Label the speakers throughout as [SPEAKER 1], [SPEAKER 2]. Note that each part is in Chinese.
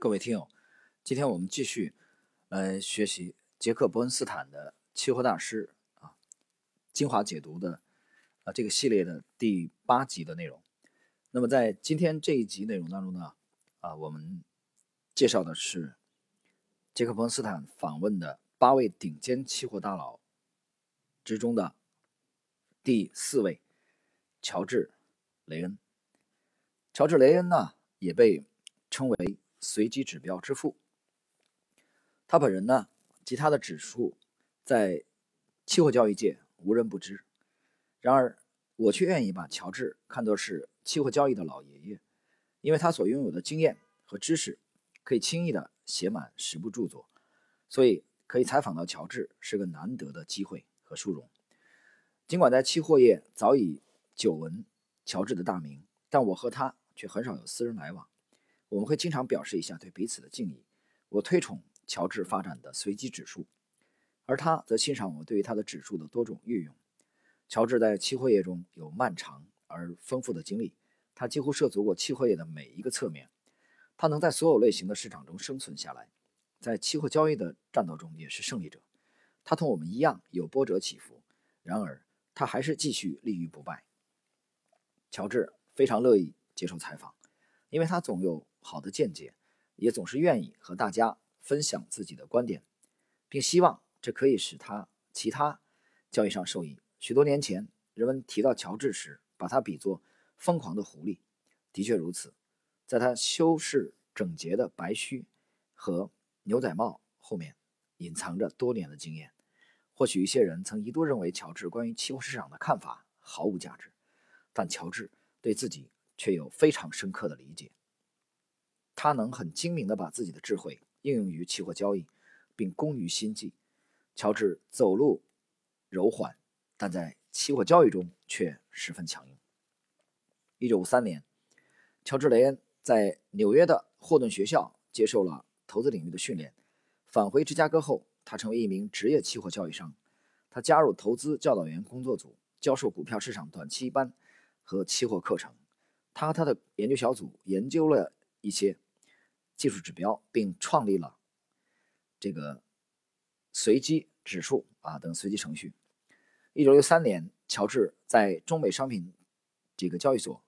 [SPEAKER 1] 各位听友，今天我们继续来学习杰克·伯恩斯坦的期货大师啊精华解读的啊这个系列的第八集的内容。那么在今天这一集内容当中呢，啊我们介绍的是杰克·伯恩斯坦访问的八位顶尖期货大佬之中的第四位乔治·雷恩。乔治·雷恩呢也被称为。随机指标之父，他本人呢及他的指数在期货交易界无人不知。然而，我却愿意把乔治看作是期货交易的老爷爷，因为他所拥有的经验和知识可以轻易的写满十部著作，所以可以采访到乔治是个难得的机会和殊荣。尽管在期货业早已久闻乔治的大名，但我和他却很少有私人来往。我们会经常表示一下对彼此的敬意。我推崇乔治发展的随机指数，而他则欣赏我对于他的指数的多种运用。乔治在期货业中有漫长而丰富的经历，他几乎涉足过期货业的每一个侧面。他能在所有类型的市场中生存下来，在期货交易的战斗中也是胜利者。他同我们一样有波折起伏，然而他还是继续立于不败。乔治非常乐意接受采访，因为他总有。好的见解，也总是愿意和大家分享自己的观点，并希望这可以使他其他交易上受益。许多年前，人们提到乔治时，把他比作疯狂的狐狸。的确如此，在他修饰整洁的白须和牛仔帽后面，隐藏着多年的经验。或许一些人曾一度认为乔治关于期货市场的看法毫无价值，但乔治对自己却有非常深刻的理解。他能很精明地把自己的智慧应用于期货交易，并工于心计。乔治走路柔缓，但在期货交易中却十分强硬。一九五三年，乔治·雷恩在纽约的霍顿学校接受了投资领域的训练。返回芝加哥后，他成为一名职业期货交易商。他加入投资教导员工作组，教授股票市场短期班和期货课程。他和他的研究小组研究了一些。技术指标，并创立了这个随机指数啊等随机程序。一九六三年，乔治在中美商品这个交易所，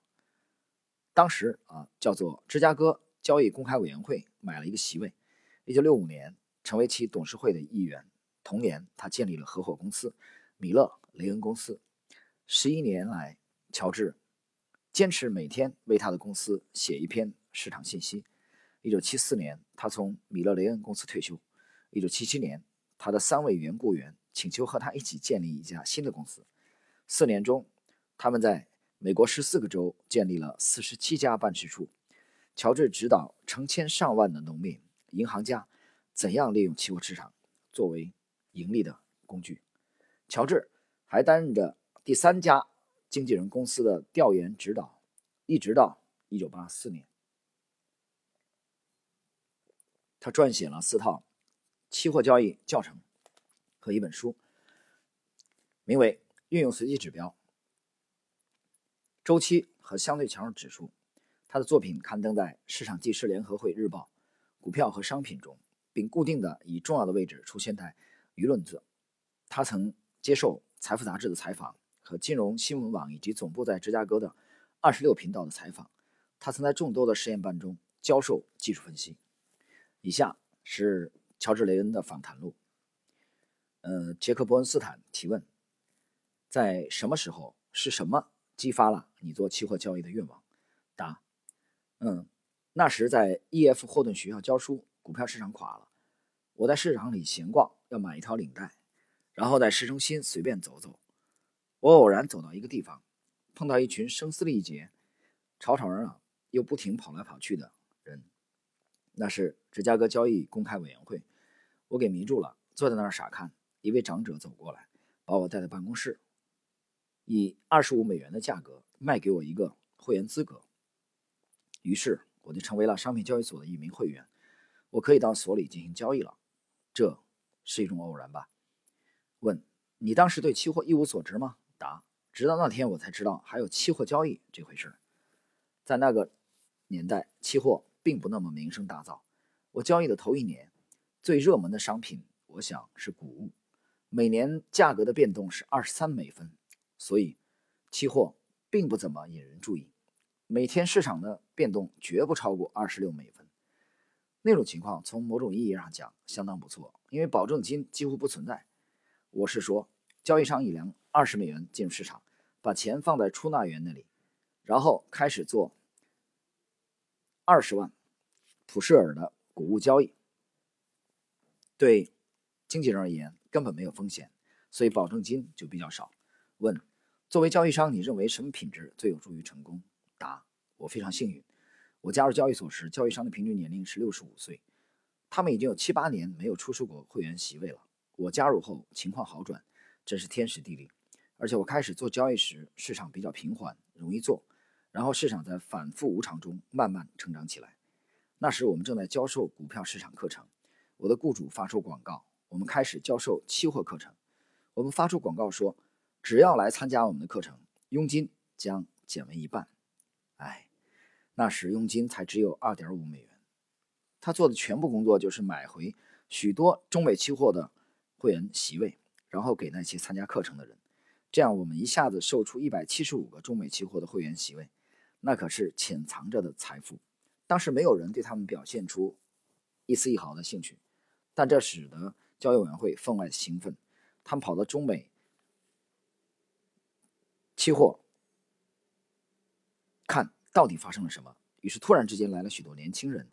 [SPEAKER 1] 当时啊叫做芝加哥交易公开委员会买了一个席位。一九六五年，成为其董事会的一员。同年，他建立了合伙公司米勒雷恩公司。十一年来，乔治坚持每天为他的公司写一篇市场信息。一九七四年，他从米勒雷恩公司退休。一九七七年，他的三位原雇员请求和他一起建立一家新的公司。四年中，他们在美国十四个州建立了四十七家办事处。乔治指导成千上万的农民、银行家怎样利用期货市场作为盈利的工具。乔治还担任着第三家经纪人公司的调研指导，一直到一九八四年。他撰写了四套期货交易教程和一本书，名为《运用随机指标、周期和相对强弱指数》。他的作品刊登在《市场技师联合会日报》、股票和商品中，并固定的以重要的位置出现在舆论中。他曾接受《财富》杂志的采访和金融新闻网以及总部在芝加哥的二十六频道的采访。他曾在众多的实验班中教授技术分析。以下是乔治·雷恩的访谈录。呃，杰克·伯恩斯坦提问：在什么时候是什么激发了你做期货交易的愿望？答：嗯，那时在 E.F. 霍顿学校教书，股票市场垮了，我在市场里闲逛，要买一条领带，然后在市中心随便走走。我偶然走到一个地方，碰到一群声嘶力竭、吵吵嚷嚷又不停跑来跑去的。那是芝加哥交易公开委员会，我给迷住了，坐在那儿傻看。一位长者走过来，把我带到办公室，以二十五美元的价格卖给我一个会员资格。于是我就成为了商品交易所的一名会员，我可以到所里进行交易了。这是一种偶然吧？问：你当时对期货一无所知吗？答：直到那天我才知道还有期货交易这回事。在那个年代，期货。并不那么名声大噪，我交易的头一年，最热门的商品，我想是谷物，每年价格的变动是二十三美分，所以期货并不怎么引人注意。每天市场的变动绝不超过二十六美分。那种情况从某种意义上讲相当不错，因为保证金几乎不存在。我是说，交易商以两二十美元进入市场，把钱放在出纳员那里，然后开始做二十万普世尔的谷物交易。对经纪人而言根本没有风险，所以保证金就比较少。问：作为交易商，你认为什么品质最有助于成功？答：我非常幸运。我加入交易所时，交易商的平均年龄是六十五岁，他们已经有七八年没有出售过会员席位了。我加入后情况好转，真是天时地利。而且我开始做交易时，市场比较平缓，容易做。然后市场在反复无常中慢慢成长起来。那时我们正在教授股票市场课程，我的雇主发出广告，我们开始教授期货课程。我们发出广告说，只要来参加我们的课程，佣金将减为一半。哎，那时佣金才只有二点五美元。他做的全部工作就是买回许多中美期货的会员席位，然后给那些参加课程的人。这样，我们一下子售出一百七十五个中美期货的会员席位，那可是潜藏着的财富。当时没有人对他们表现出一丝一毫的兴趣，但这使得交易委员会分外兴奋。他们跑到中美期货看到底发生了什么。于是，突然之间来了许多年轻人，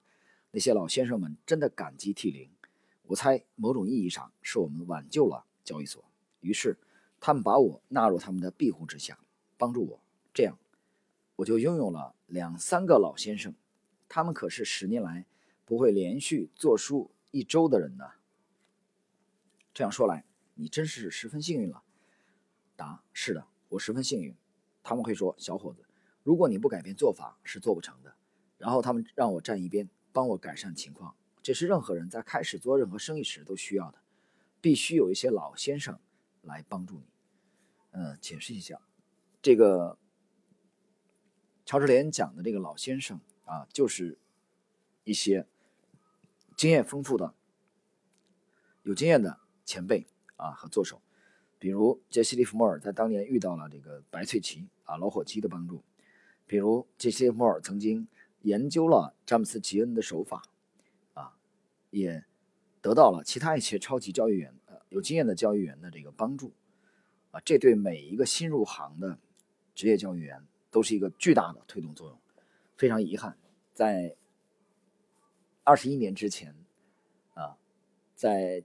[SPEAKER 1] 那些老先生们真的感激涕零。我猜，某种意义上是我们挽救了交易所。于是。他们把我纳入他们的庇护之下，帮助我，这样我就拥有了两三个老先生。他们可是十年来不会连续做书一周的人呢。这样说来，你真是十分幸运了。答：是的，我十分幸运。他们会说：“小伙子，如果你不改变做法，是做不成的。”然后他们让我站一边，帮我改善情况。这是任何人在开始做任何生意时都需要的，必须有一些老先生。来帮助你，嗯，解释一下，这个乔治连讲的这个老先生啊，就是一些经验丰富的、有经验的前辈啊和作手，比如杰西·利弗莫尔在当年遇到了这个白翠奇啊老伙计的帮助，比如杰西·利弗莫尔曾经研究了詹姆斯·吉恩的手法啊，也得到了其他一些超级交易员呃。有经验的交易员的这个帮助，啊，这对每一个新入行的职业交易员都是一个巨大的推动作用。非常遗憾，在二十一年之前，啊，在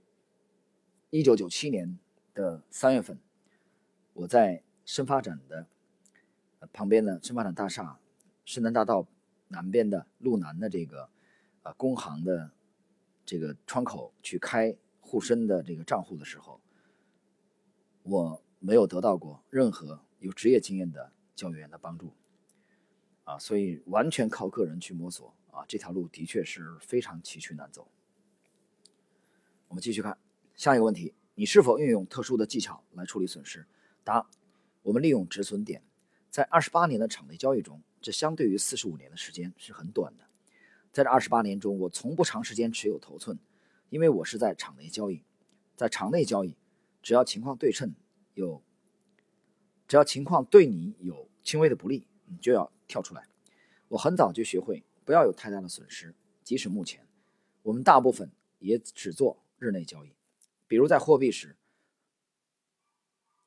[SPEAKER 1] 一九九七年的三月份，我在深发展的旁边的深发展大厦深南大道南边的路南的这个啊工行的这个窗口去开。沪深的这个账户的时候，我没有得到过任何有职业经验的交易员的帮助，啊，所以完全靠个人去摸索啊，这条路的确是非常崎岖难走。我们继续看下一个问题：你是否运用特殊的技巧来处理损失？答：我们利用止损点。在二十八年的场内交易中，这相对于四十五年的时间是很短的。在这二十八年中，我从不长时间持有头寸。因为我是在场内交易，在场内交易，只要情况对称，有，只要情况对你有轻微的不利，你就要跳出来。我很早就学会不要有太大的损失，即使目前，我们大部分也只做日内交易。比如在货币时，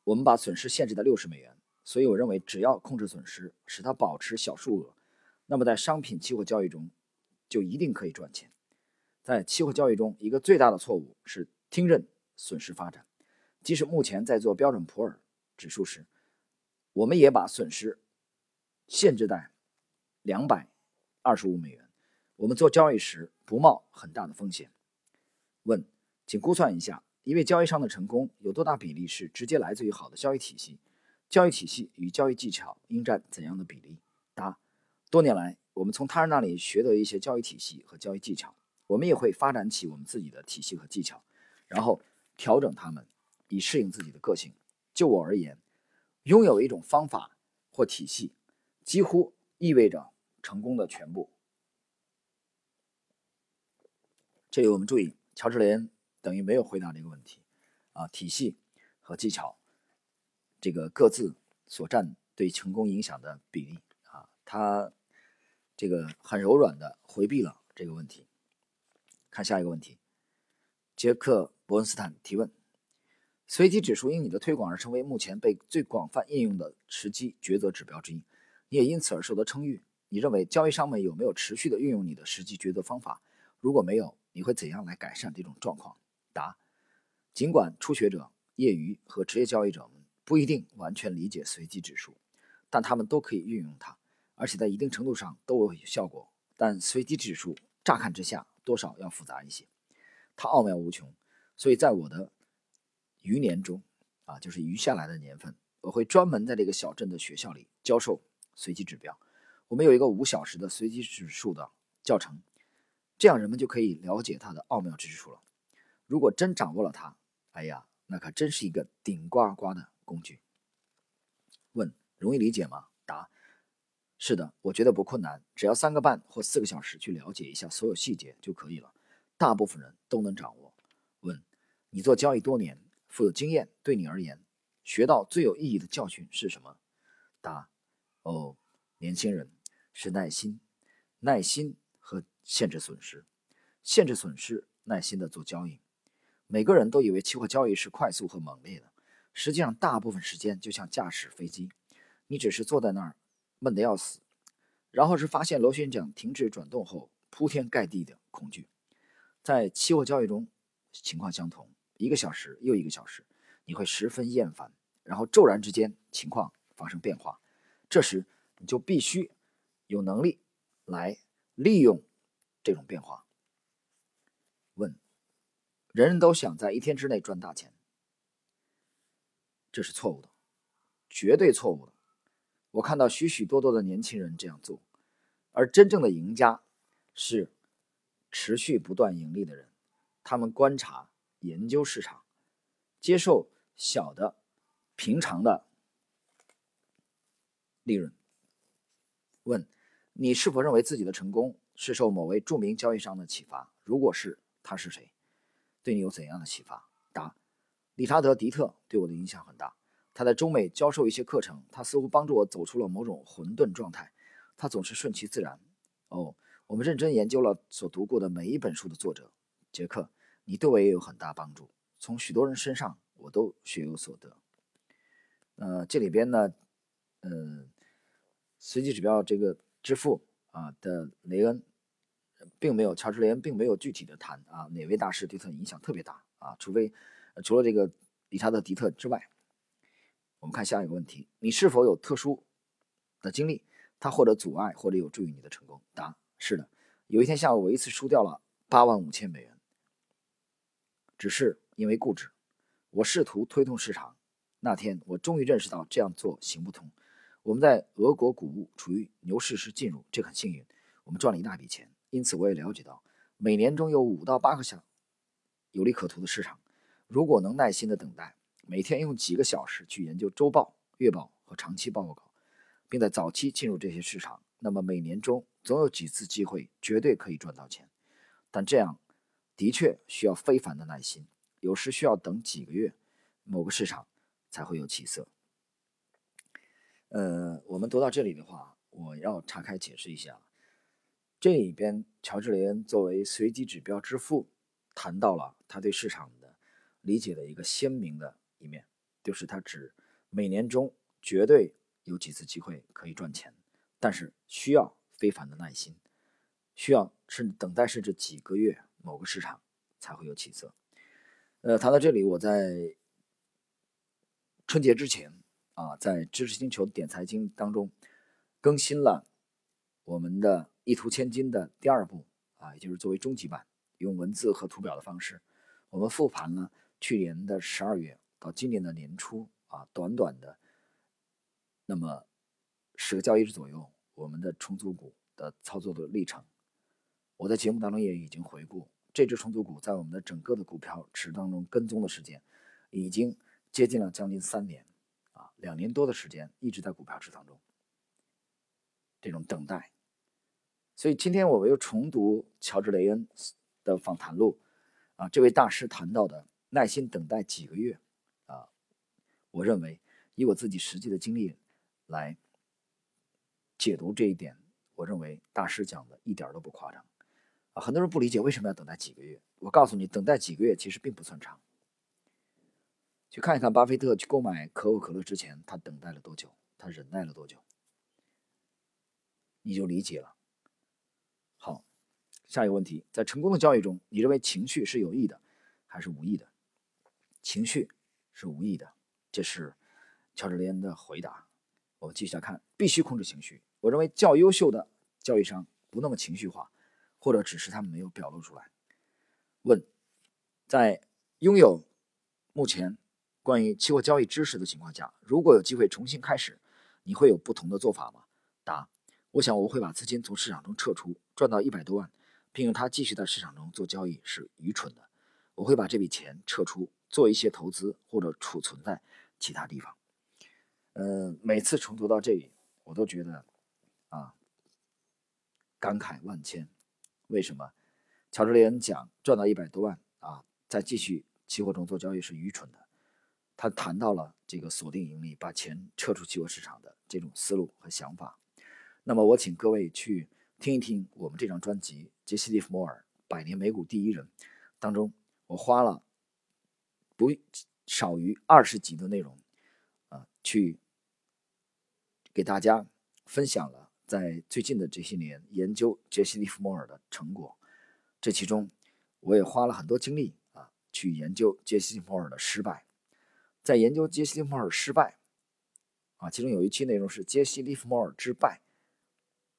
[SPEAKER 1] 我们把损失限制在六十美元，所以我认为只要控制损失，使它保持小数额，那么在商品期货交易中，就一定可以赚钱。在期货交易中，一个最大的错误是听任损失发展。即使目前在做标准普尔指数时，我们也把损失限制在两百二十五美元。我们做交易时不冒很大的风险。问，请估算一下，一位交易商的成功有多大比例是直接来自于好的交易体系？交易体系与交易技巧应占怎样的比例？答：多年来，我们从他人那里学得一些交易体系和交易技巧。我们也会发展起我们自己的体系和技巧，然后调整它们，以适应自己的个性。就我而言，拥有一种方法或体系，几乎意味着成功的全部。这里我们注意，乔治雷恩等于没有回答这个问题啊，体系和技巧这个各自所占对成功影响的比例啊，他这个很柔软的回避了这个问题。看下一个问题，杰克·伯恩斯坦提问。随机指数因你的推广而成为目前被最广泛应用的时机抉择指标之一，你也因此而受到称誉。你认为交易商们有没有持续的运用你的时机抉择方法？如果没有，你会怎样来改善这种状况？答：尽管初学者、业余和职业交易者们不一定完全理解随机指数，但他们都可以运用它，而且在一定程度上都有效果。但随机指数乍看之下多少要复杂一些，它奥妙无穷，所以在我的。余年中，啊，就是余下来的年份，我会专门在这个小镇的学校里教授随机指标。我们有一个五小时的随机指数的教程，这样人们就可以了解它的奥妙之处了。如果真掌握了它，哎呀，那可真是一个顶呱呱的工具。问：容易理解吗？答：是的，我觉得不困难，只要三个半或四个小时去了解一下所有细节就可以了，大部分人都能掌握。问：你做交易多年？富有经验对你而言，学到最有意义的教训是什么？答：哦，年轻人是耐心，耐心和限制损失，限制损失，耐心的做交易。每个人都以为期货交易是快速和猛烈的，实际上大部分时间就像驾驶飞机，你只是坐在那儿闷得要死，然后是发现螺旋桨停止转动后铺天盖地的恐惧。在期货交易中，情况相同。一个小时又一个小时，你会十分厌烦，然后骤然之间情况发生变化，这时你就必须有能力来利用这种变化。问：人人都想在一天之内赚大钱，这是错误的，绝对错误的。我看到许许多多的年轻人这样做，而真正的赢家是持续不断盈利的人，他们观察。研究市场，接受小的、平常的利润。问：你是否认为自己的成功是受某位著名交易商的启发？如果是，他是谁？对你有怎样的启发？答：理查德·迪特对我的影响很大。他在中美教授一些课程，他似乎帮助我走出了某种混沌状态。他总是顺其自然。哦，我们认真研究了所读过的每一本书的作者，杰克。你对我也有很大帮助，从许多人身上我都学有所得。呃，这里边呢，嗯，随机指标这个支付啊的雷恩，并没有乔治雷恩并没有具体的谈啊哪位大师对他影响特别大啊，除非除了这个理查德迪特之外。我们看下一个问题：你是否有特殊的经历，他或者阻碍或者有助于你的成功？答：是的。有一天下午，我一次输掉了八万五千美元。只是因为固执，我试图推动市场。那天，我终于认识到这样做行不通。我们在俄国谷物处于牛市时进入，这很幸运，我们赚了一大笔钱。因此，我也了解到，每年中有五到八个小有利可图的市场。如果能耐心的等待，每天用几个小时去研究周报、月报和长期报告，并在早期进入这些市场，那么每年中总有几次机会，绝对可以赚到钱。但这样。的确需要非凡的耐心，有时需要等几个月，某个市场才会有起色。呃，我们读到这里的话，我要岔开解释一下，这里边乔治雷恩作为随机指标之父，谈到了他对市场的理解的一个鲜明的一面，就是他指每年中绝对有几次机会可以赚钱，但是需要非凡的耐心，需要是等待甚至几个月。某个市场才会有起色。呃，谈到这里，我在春节之前啊，在知识星球点财经当中更新了我们的《一图千金》的第二部啊，也就是作为终极版，用文字和图表的方式，我们复盘了去年的十二月到今年的年初啊，短短的那么十个交易日左右，我们的重组股的操作的历程。我在节目当中也已经回顾。这只重组股在我们的整个的股票池当中跟踪的时间，已经接近了将近三年，啊，两年多的时间一直在股票池当中，这种等待。所以今天我又重读乔治雷恩的访谈录啊，这位大师谈到的耐心等待几个月啊，我认为以我自己实际的经历来解读这一点，我认为大师讲的一点都不夸张很多人不理解为什么要等待几个月，我告诉你，等待几个月其实并不算长。去看一看巴菲特去购买可口可乐之前，他等待了多久，他忍耐了多久，你就理解了。好，下一个问题，在成功的交易中，你认为情绪是有益的还是无益的？情绪是无益的，这是乔治·雷恩的回答。我们继续来看，必须控制情绪。我认为较优秀的交易商不那么情绪化，或者只是他们没有表露出来。问，在拥有目前。关于期货交易知识的情况下，如果有机会重新开始，你会有不同的做法吗？答：我想我会把资金从市场中撤出，赚到一百多万，并用它继续在市场中做交易是愚蠢的。我会把这笔钱撤出，做一些投资或者储存在其他地方。呃，每次重读到这里，我都觉得啊，感慨万千。为什么？乔治·雷恩讲赚到一百多万啊，再继续期货中做交易是愚蠢的。他谈到了这个锁定盈利，把钱撤出期货市场的这种思路和想法。那么，我请各位去听一听我们这张专辑《杰西·利弗莫尔：百年美股第一人》当中，我花了不少于二十集的内容啊，去给大家分享了在最近的这些年研究杰西·利弗莫尔的成果。这其中，我也花了很多精力啊，去研究杰西·利弗莫尔的失败。在研究杰西·利弗莫尔失败啊，其中有一期内容是杰西·利弗莫尔之败，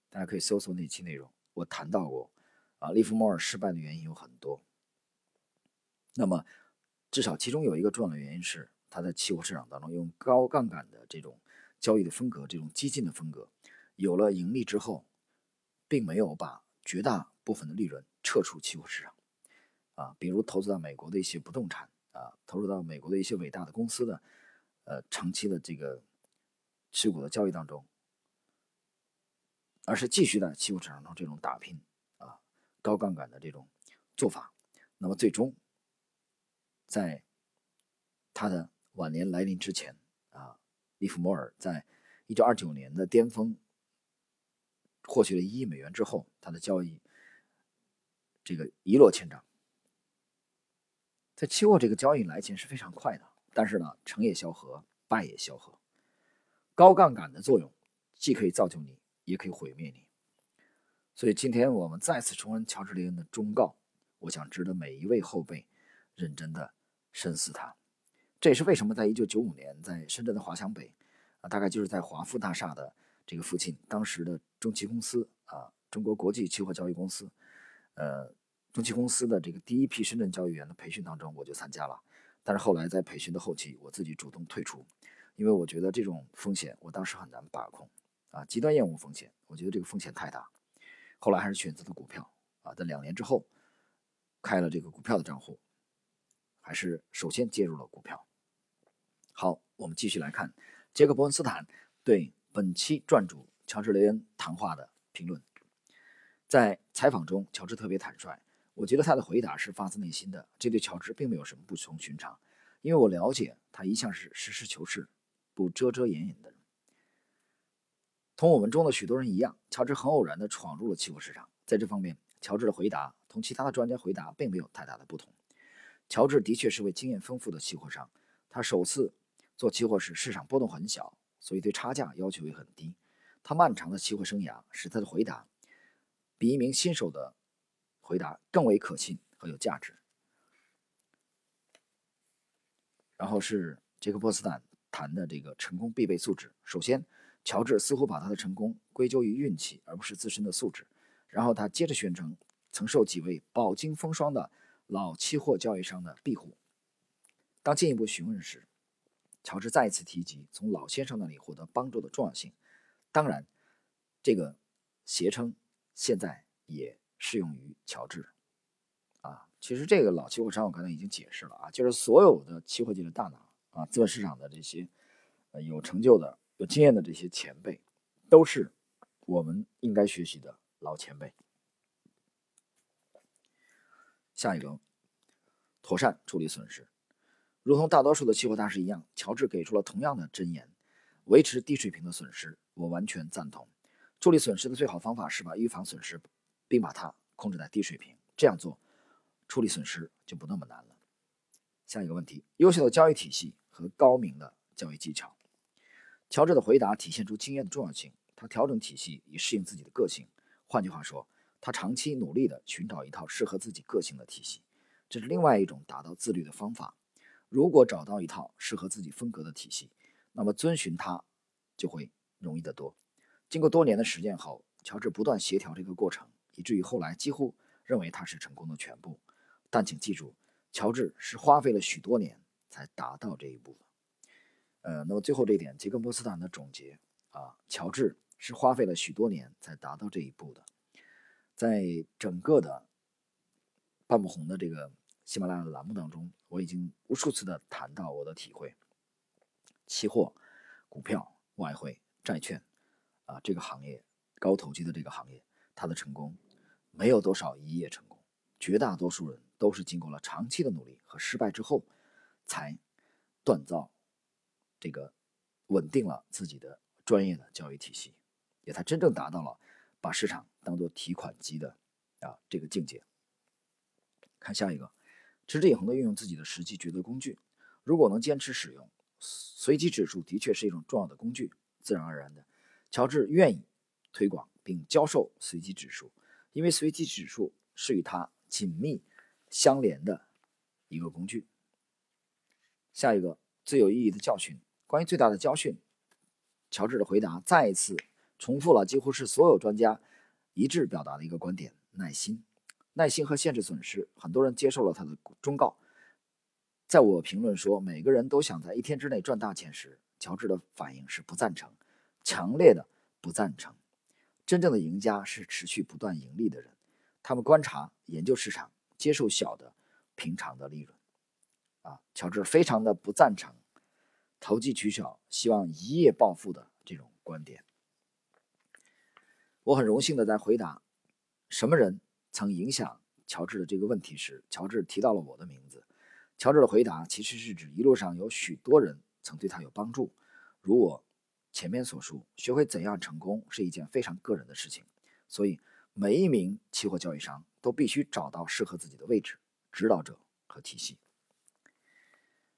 [SPEAKER 1] 大家可以搜索那期内容。我谈到过啊，利弗莫尔失败的原因有很多。那么，至少其中有一个重要的原因是他在期货市场当中用高杠杆的这种交易的风格，这种激进的风格，有了盈利之后，并没有把绝大部分的利润撤出期货市场啊，比如投资到美国的一些不动产。啊，投入到美国的一些伟大的公司的，呃，长期的这个持股的交易当中，而是继续在期货市场中这种打拼啊，高杠杆的这种做法。那么最终，在他的晚年来临之前啊，利弗莫尔在一九二九年的巅峰获取了一亿美元之后，他的交易这个一落千丈。在期货这个交易来钱是非常快的，但是呢，成也萧何，败也萧何。高杠杆的作用既可以造就你，也可以毁灭你。所以今天我们再次重温乔治·雷恩的忠告，我想值得每一位后辈认真的深思它。这也是为什么在一九九五年，在深圳的华强北啊，大概就是在华富大厦的这个附近，当时的中期公司啊，中国国际期货交易公司，呃。中期公司的这个第一批深圳交易员的培训当中，我就参加了。但是后来在培训的后期，我自己主动退出，因为我觉得这种风险我当时很难把控啊，极端厌恶风险，我觉得这个风险太大。后来还是选择了股票啊，在两年之后开了这个股票的账户，还是首先介入了股票。好，我们继续来看杰克伯恩斯坦对本期撰主乔治雷恩谈话的评论。在采访中，乔治特别坦率。我觉得他的回答是发自内心的，这对乔治并没有什么不同寻常，因为我了解他一向是实事求是、不遮遮掩掩的人。同我们中的许多人一样，乔治很偶然地闯入了期货市场。在这方面，乔治的回答同其他的专家回答并没有太大的不同。乔治的确是位经验丰富的期货商，他首次做期货时，市场波动很小，所以对差价要求也很低。他漫长的期货生涯使他的回答比一名新手的。回答更为可信和有价值。然后是杰克·波斯坦谈的这个成功必备素质。首先，乔治似乎把他的成功归咎于运气，而不是自身的素质。然后他接着宣称，曾受几位饱经风霜的老期货交易商的庇护。当进一步询问时，乔治再一次提及从老先生那里获得帮助的重要性。当然，这个谐称现在也。适用于乔治，啊，其实这个老期货商我刚才已经解释了啊，就是所有的期货界的大佬啊，资本市场的这些呃有成就的、有经验的这些前辈，都是我们应该学习的老前辈。下一个，妥善处理损失，如同大多数的期货大师一样，乔治给出了同样的箴言：维持低水平的损失。我完全赞同。处理损失的最好方法是把预防损失，并把它控制在低水平。这样做，处理损失就不那么难了。下一个问题：优秀的交易体系和高明的交易技巧。乔治的回答体现出经验的重要性。他调整体系以适应自己的个性。换句话说，他长期努力地寻找一套适合自己个性的体系，这是另外一种达到自律的方法。如果找到一套适合自己风格的体系，那么遵循它就会容易得多。经过多年的实践后，乔治不断协调这个过程，以至于后来几乎认为它是成功的全部。但请记住，乔治是花费了许多年才达到这一步的。呃，那么最后这一点，杰克波斯坦的总结啊，乔治是花费了许多年才达到这一步的。在整个的半不红的这个喜马拉雅的栏目当中，我已经无数次的谈到我的体会：期货、股票、外汇、债券啊，这个行业高投机的这个行业，它的成功没有多少一夜成功，绝大多数人都是经过了长期的努力和失败之后，才锻造这个稳定了自己的专业的交易体系，也才真正达到了。把市场当做提款机的啊这个境界。看下一个，持之以恒的运用自己的实际决策工具。如果能坚持使用随机指数，的确是一种重要的工具。自然而然的，乔治愿意推广并教授随机指数，因为随机指数是与它紧密相连的一个工具。下一个最有意义的教训，关于最大的教训，乔治的回答再一次。重复了几乎是所有专家一致表达的一个观点：耐心、耐心和限制损失。很多人接受了他的忠告。在我评论说每个人都想在一天之内赚大钱时，乔治的反应是不赞成，强烈的不赞成。真正的赢家是持续不断盈利的人，他们观察、研究市场，接受小的、平常的利润。啊，乔治非常的不赞成投机取巧、希望一夜暴富的这种观点。我很荣幸的在回答什么人曾影响乔治的这个问题时，乔治提到了我的名字。乔治的回答其实是指一路上有许多人曾对他有帮助。如我前面所述，学会怎样成功是一件非常个人的事情，所以每一名期货交易商都必须找到适合自己的位置、指导者和体系。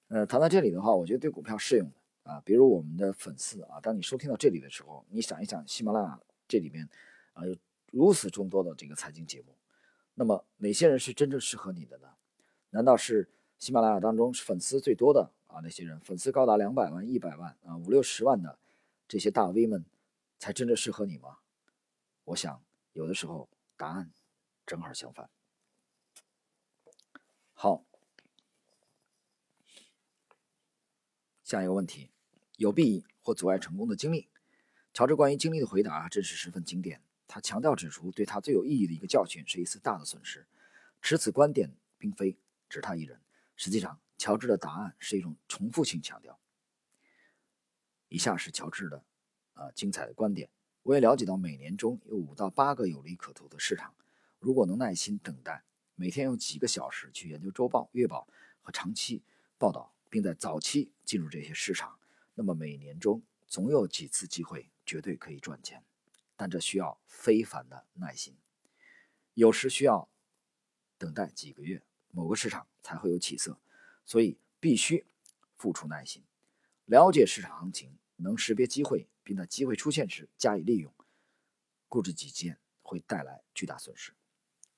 [SPEAKER 1] 呃，谈到这里的话，我觉得对股票适用的啊，比如我们的粉丝啊，当你收听到这里的时候，你想一想喜马拉雅。这里面啊有如此众多的这个财经节目，那么哪些人是真正适合你的呢？难道是喜马拉雅当中粉丝最多的啊那些人，粉丝高达两百万、一百万啊五六十万的这些大 V 们才真正适合你吗？我想有的时候答案正好相反。好，下一个问题，有弊或阻碍成功的经历。乔治关于经历的回答真是十分经典。他强调指出，对他最有意义的一个教训是一次大的损失。持此观点并非只他一人。实际上，乔治的答案是一种重复性强调。以下是乔治的啊精彩的观点。我也了解到，每年中有五到八个有利可图的市场。如果能耐心等待，每天用几个小时去研究周报、月报和长期报道，并在早期进入这些市场，那么每年中总有几次机会。绝对可以赚钱，但这需要非凡的耐心，有时需要等待几个月，某个市场才会有起色，所以必须付出耐心，了解市场行情，能识别机会，并在机会出现时加以利用。固执己见会带来巨大损失。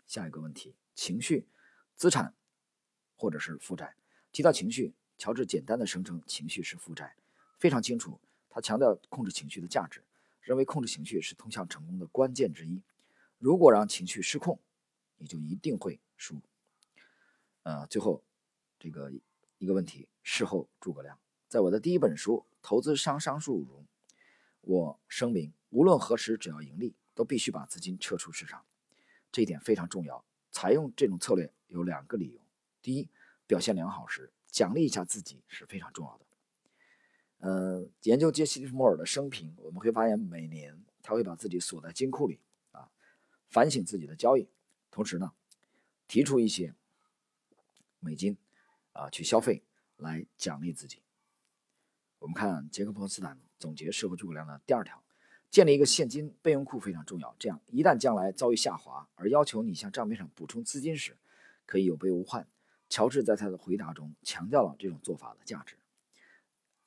[SPEAKER 1] 下一个问题：情绪、资产或者是负债？提到情绪，乔治简单的声称情绪是负债，非常清楚。他强调控制情绪的价值，认为控制情绪是通向成功的关键之一。如果让情绪失控，你就一定会输。呃，最后这个一个问题，事后诸葛亮，在我的第一本书《投资商商术》中，我声明，无论何时，只要盈利，都必须把资金撤出市场。这一点非常重要。采用这种策略有两个理由：第一，表现良好时，奖励一下自己是非常重要的。呃，研究杰西·利弗莫尔的生平，我们会发现，每年他会把自己锁在金库里啊，反省自己的交易，同时呢，提出一些美金啊去消费来奖励自己。我们看杰克·伯斯坦总结社会诸葛亮的第二条：建立一个现金备用库非常重要。这样一旦将来遭遇下滑而要求你向账面上补充资金时，可以有备无患。乔治在他的回答中强调了这种做法的价值，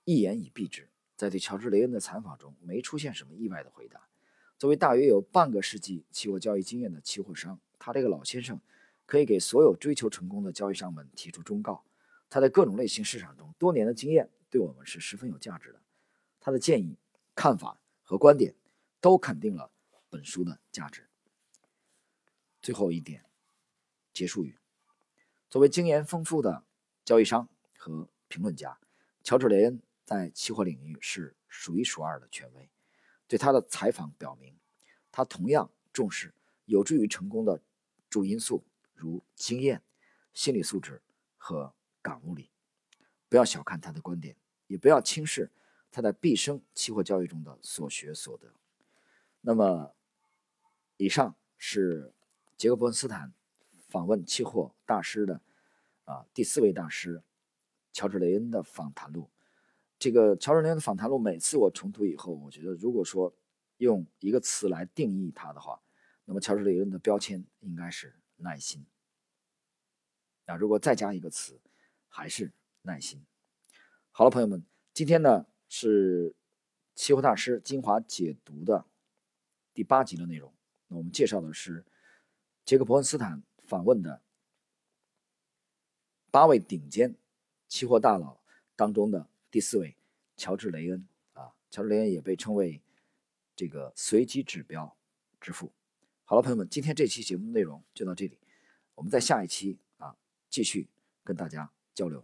[SPEAKER 1] 一言以蔽之，在对乔治·雷恩的采访中没出现什么意外的回答。作为大约有半个世纪期货交易经验的期货商，他这个老先生可以给所有追求成功的交易商们提出忠告。他在各种类型市场中多年的经验对我们是十分有价值的。他的建议、看法和观点都肯定了本书的价值。最后一点，结束语。作为经验丰富的交易商和评论家，乔治·雷恩在期货领域是数一数二的权威。对他的采访表明，他同样重视有助于成功的主因素，如经验、心理素质和感悟力。不要小看他的观点，也不要轻视他在毕生期货交易中的所学所得。那么，以上是杰克·伯恩斯坦。访问期货大师的啊第四位大师乔治雷恩的访谈录，这个乔治雷恩的访谈录，每次我重读以后，我觉得如果说用一个词来定义它的话，那么乔治雷恩的标签应该是耐心。啊，如果再加一个词，还是耐心。好了，朋友们，今天呢是期货大师精华解读的第八集的内容。那我们介绍的是杰克伯恩斯坦。访问的八位顶尖期货大佬当中的第四位，乔治·雷恩啊，乔治·雷恩也被称为这个随机指标之父。好了，朋友们，今天这期节目内容就到这里，我们在下一期啊继续跟大家交流。